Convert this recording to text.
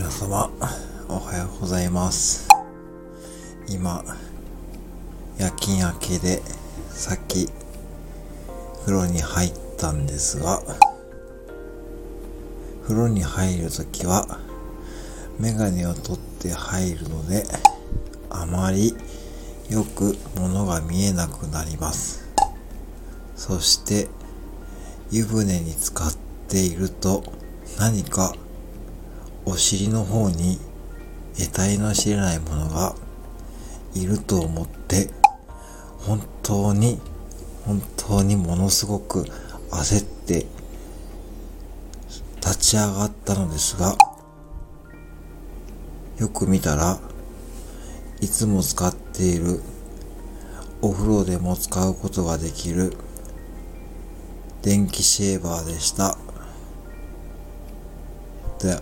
皆様おはようございます。今、夜勤明けで、さっき、風呂に入ったんですが、風呂に入るときは、メガネを取って入るので、あまりよく物が見えなくなります。そして、湯船に浸かっていると、何かお尻の方に得体の知れないものがいると思って、本当に、本当にものすごく焦って立ち上がったのですが、よく見たら、いつも使っているお風呂でも使うことができる電気シェーバーでした。で、